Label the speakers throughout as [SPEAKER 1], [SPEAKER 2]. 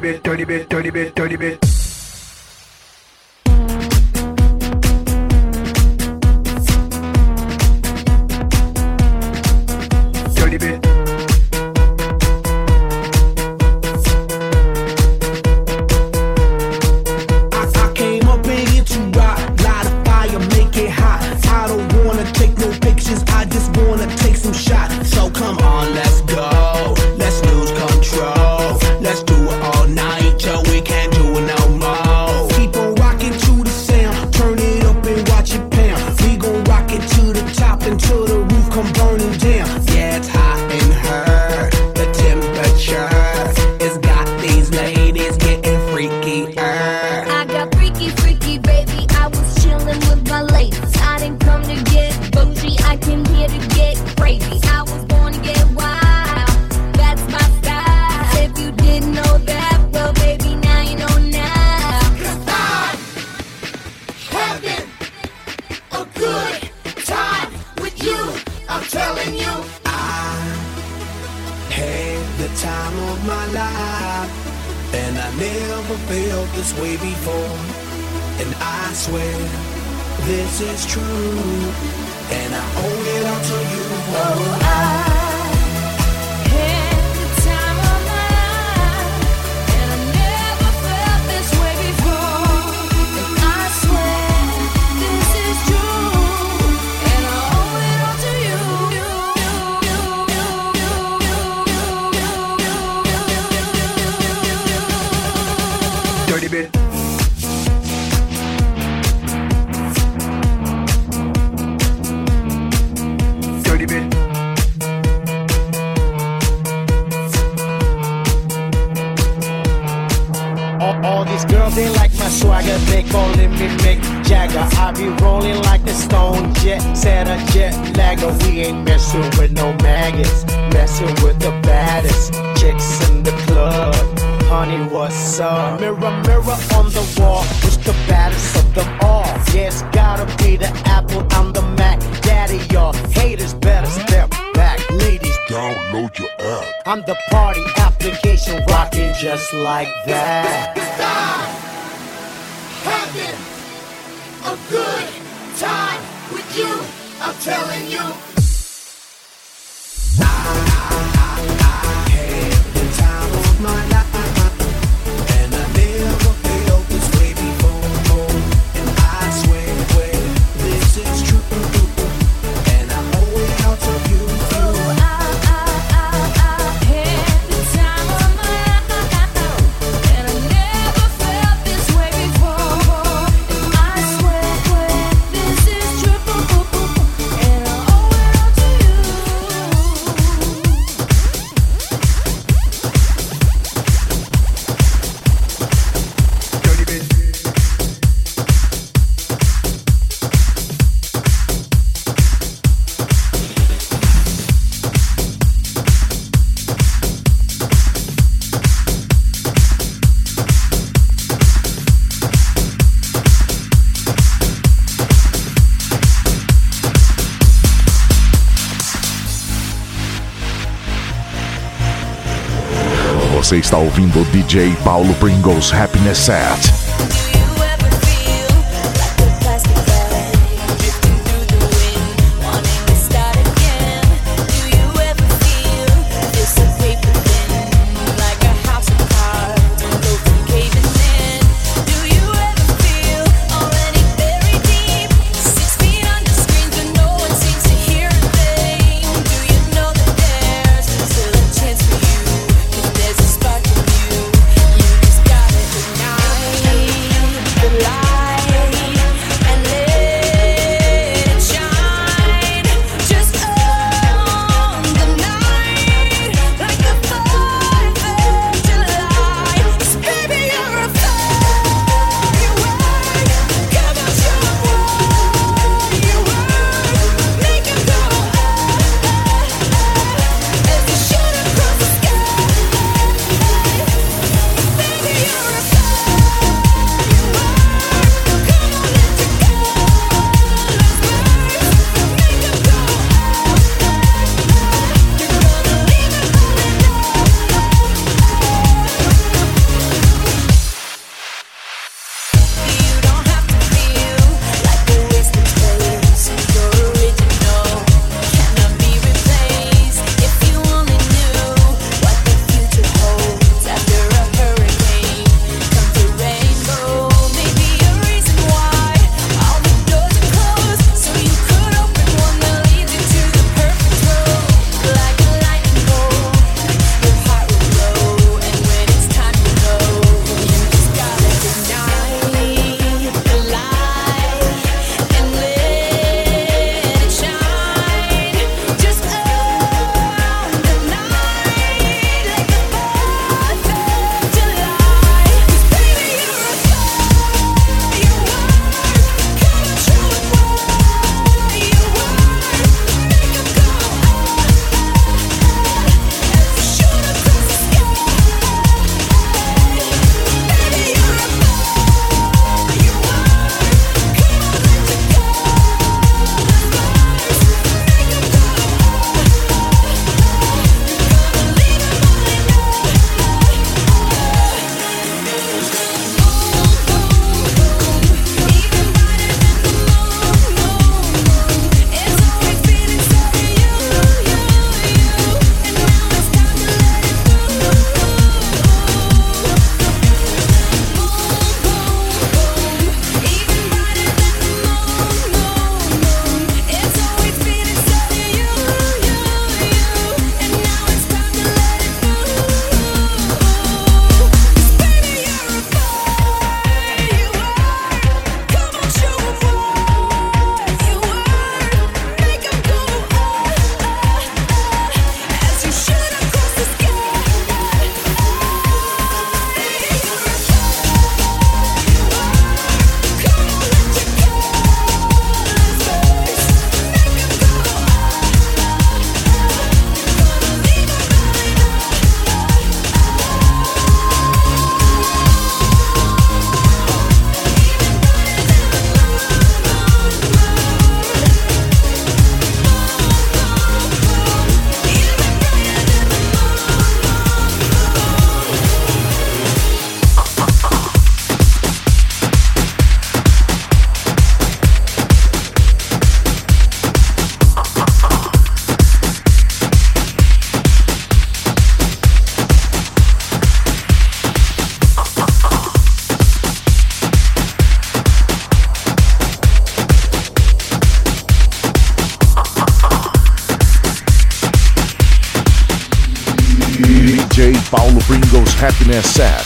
[SPEAKER 1] bit, dirty bit, dirty bit, dirty bit.
[SPEAKER 2] Você está ouvindo o DJ Paulo Pringles Happiness Set.
[SPEAKER 3] Happiness Set.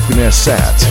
[SPEAKER 4] Happiness Set.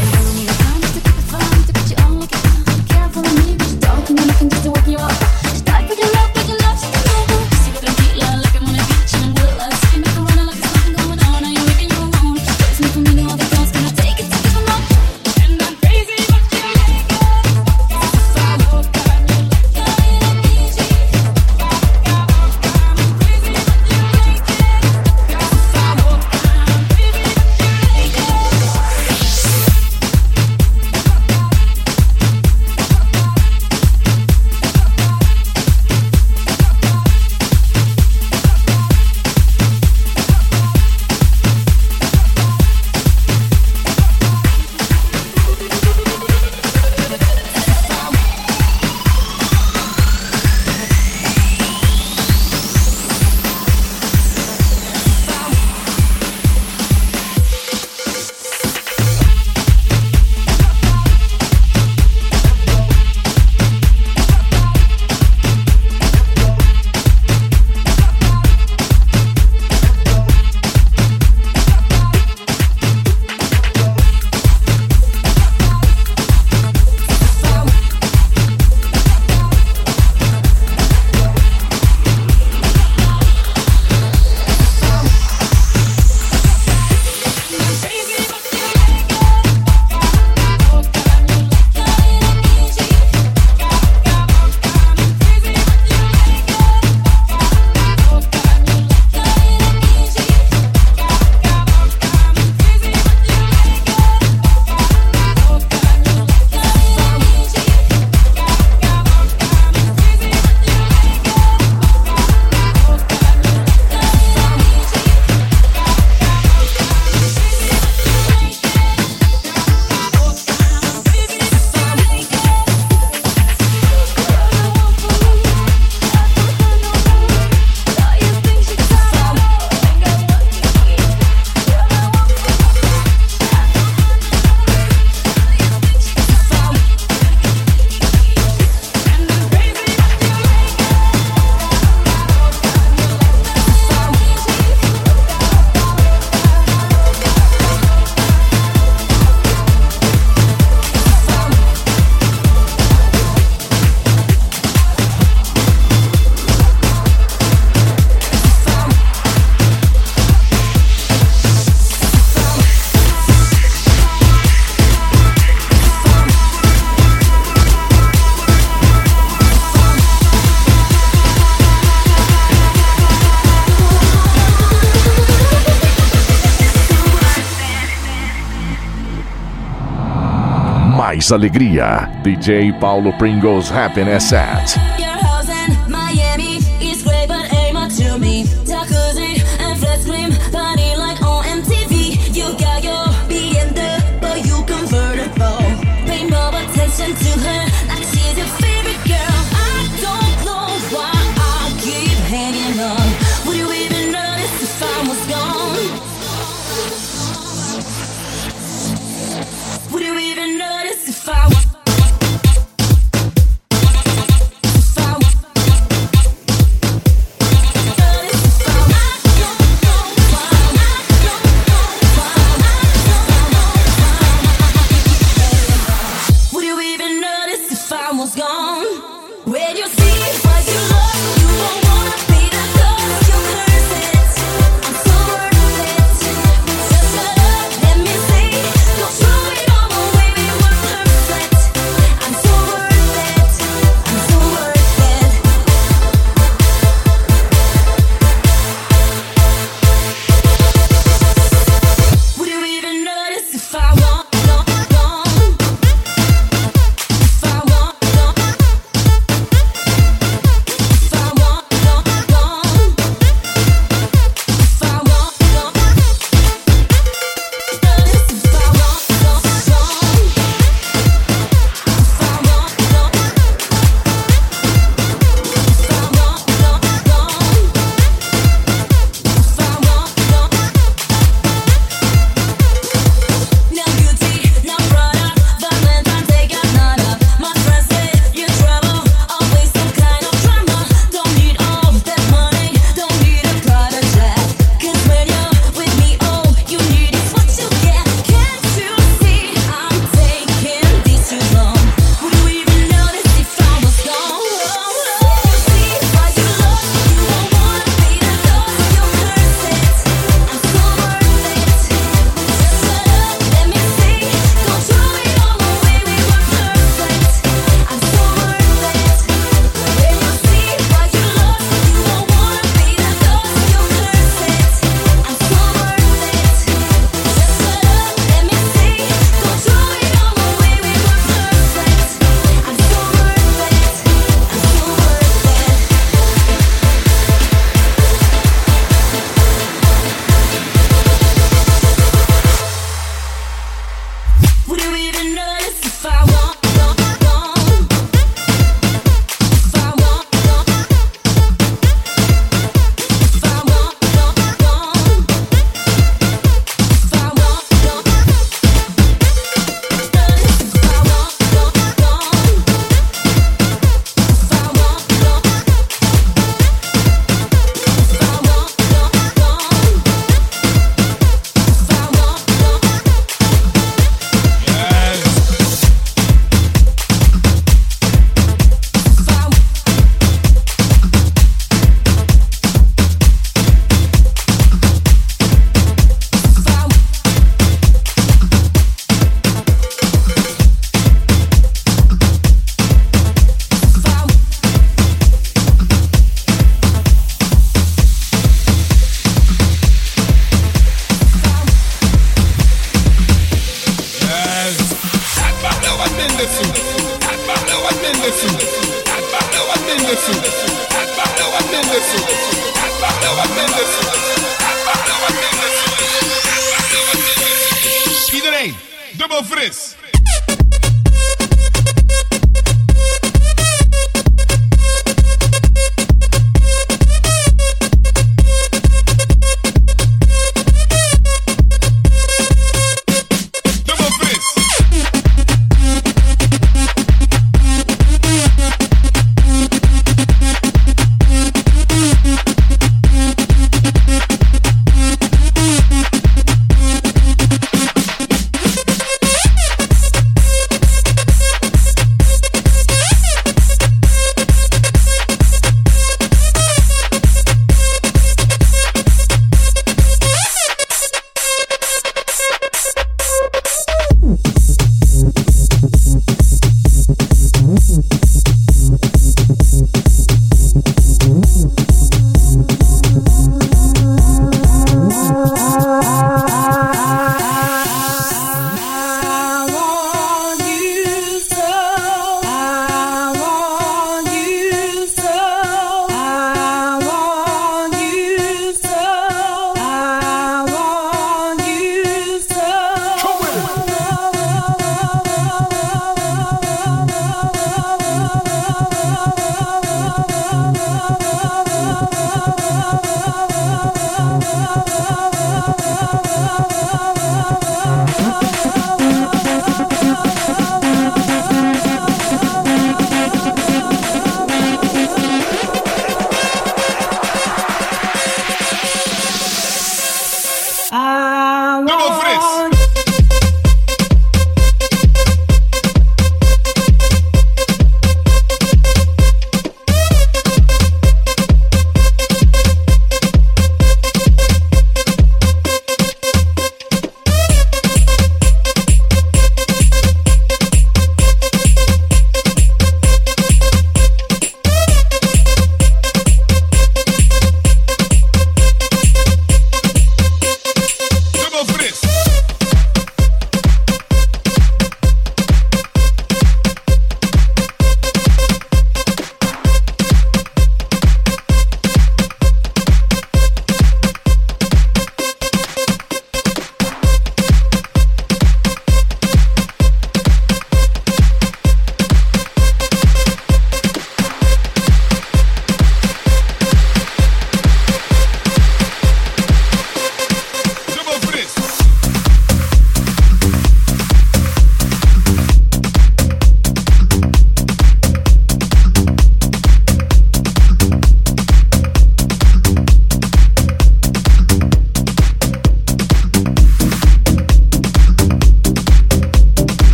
[SPEAKER 4] Alegria. DJ Paulo Pringles Happiness Set.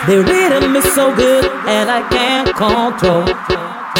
[SPEAKER 5] Up. The rhythm is so good and I can't control.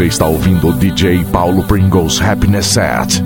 [SPEAKER 2] Você está ouvindo o DJ Paulo Pringles Happiness Set.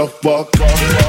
[SPEAKER 6] What the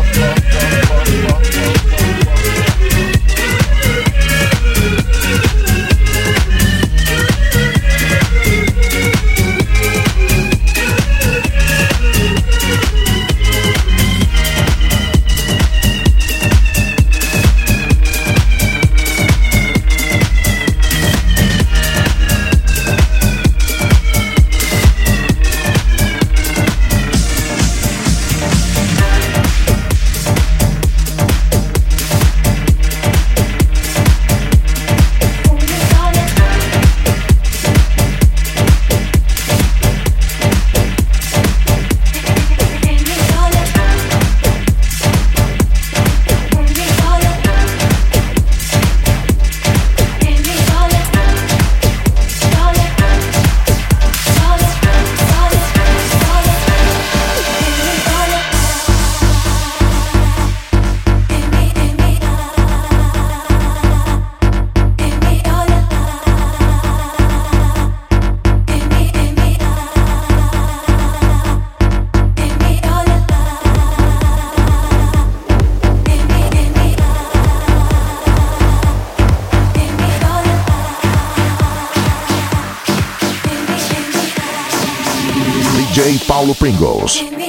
[SPEAKER 6] fuck?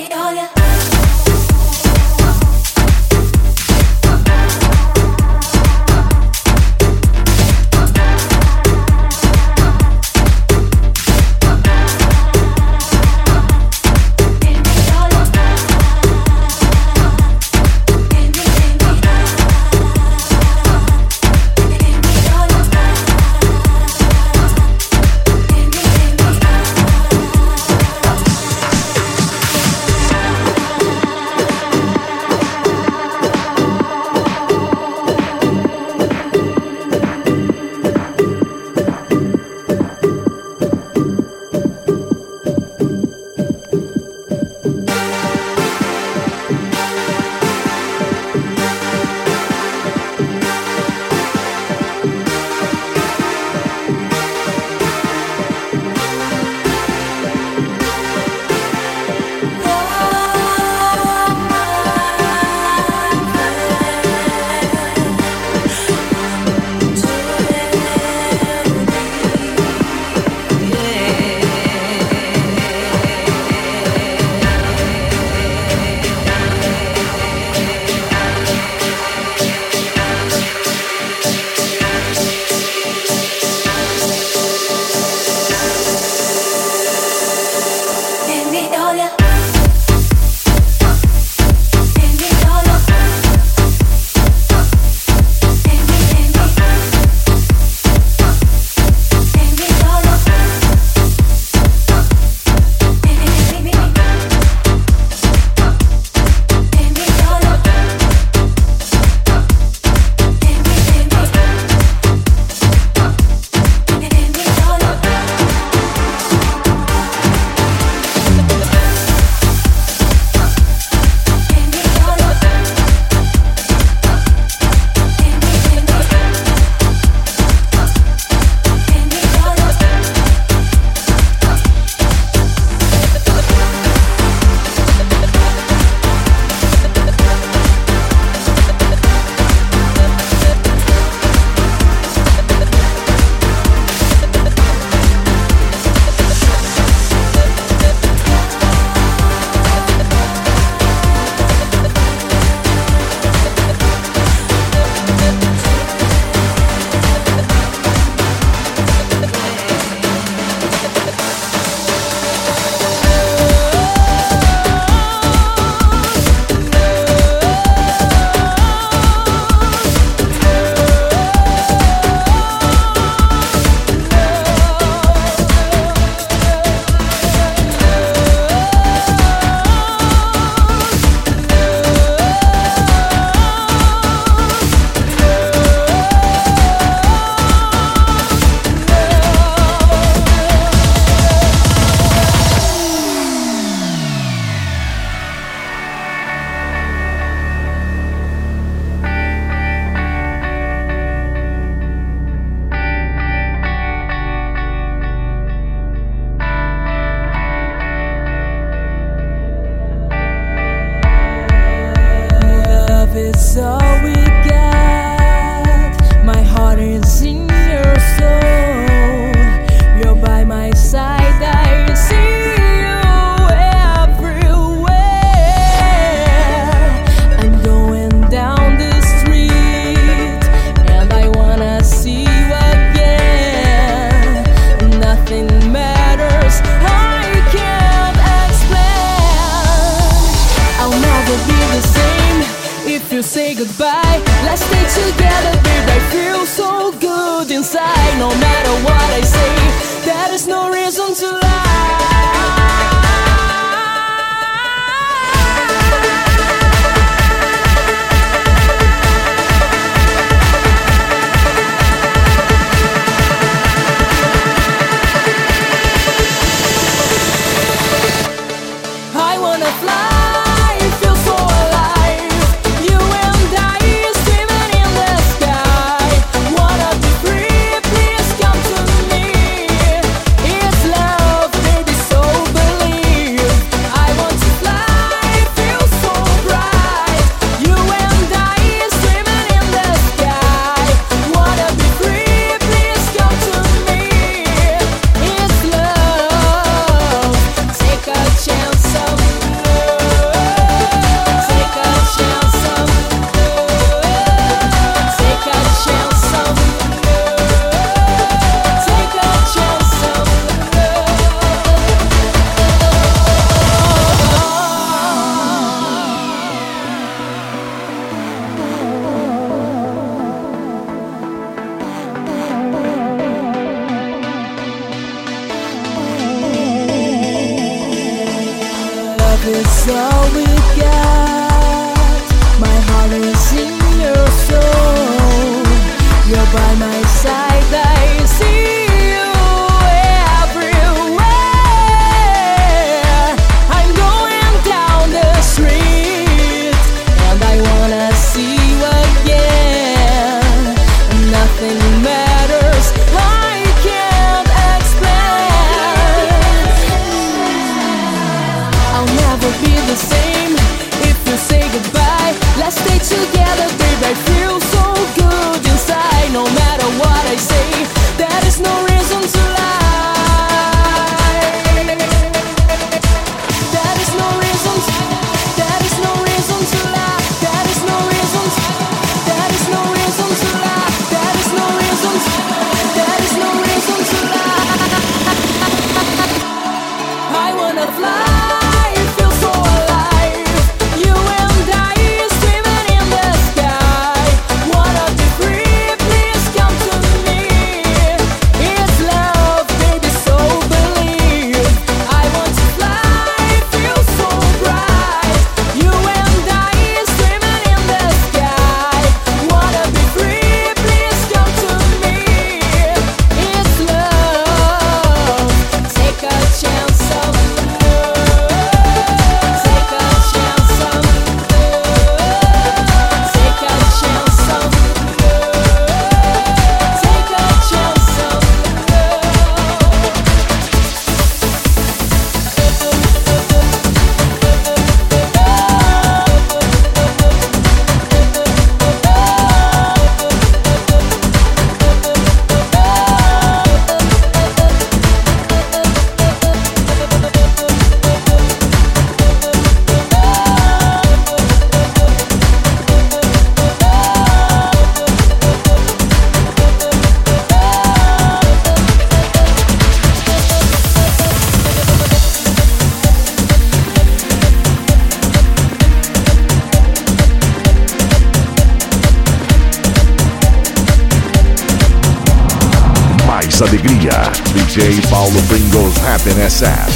[SPEAKER 4] nessa.